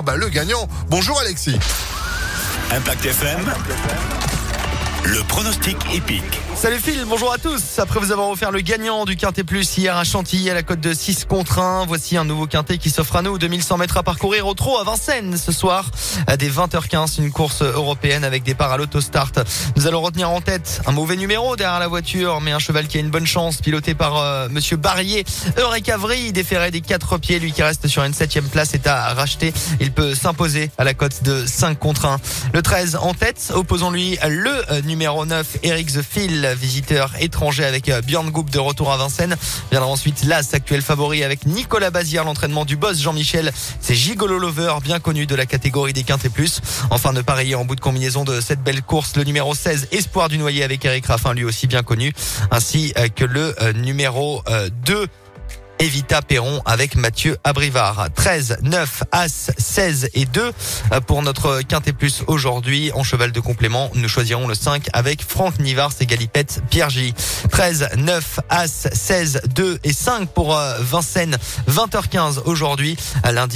bah, le gagnant. Bonjour Alexis. Impact FM. Le pronostic épique. Salut Phil, bonjour à tous. Après vous avoir offert le gagnant du Quintet Plus hier à Chantilly à la cote de 6 contre 1, voici un nouveau Quintet qui s'offre à nous. 2100 mètres à parcourir au trot à Vincennes ce soir à des 20h15, une course européenne avec départ à l'autostart. Nous allons retenir en tête un mauvais numéro derrière la voiture, mais un cheval qui a une bonne chance, piloté par euh, Monsieur Barrier. Eureka Avry, déféré des quatre pieds, lui qui reste sur une septième place, est à racheter. Il peut s'imposer à la cote de 5 contre 1. Le 13 en tête, opposons-lui le euh, numéro 9, Eric The Phil, visiteur étranger avec euh, Björn Goup de retour à Vincennes. Viendra ensuite l'As, actuel favori avec Nicolas Bazière, l'entraînement du boss Jean-Michel. C'est Gigolo Lover, bien connu de la catégorie des quintes et plus. Enfin, de pareiller en bout de combinaison de cette belle course, le numéro 16, Espoir du Noyer avec Eric Raffin, lui aussi bien connu, ainsi euh, que le euh, numéro 2, Evita Perron avec Mathieu Abrivard. 13, 9, As, 16 et 2 pour notre Quintet Plus aujourd'hui. En cheval de complément, nous choisirons le 5 avec Franck Nivars et Galipette Pierre J. 13, 9, As, 16, 2 et 5 pour Vincennes. 20h15 aujourd'hui. Lundi.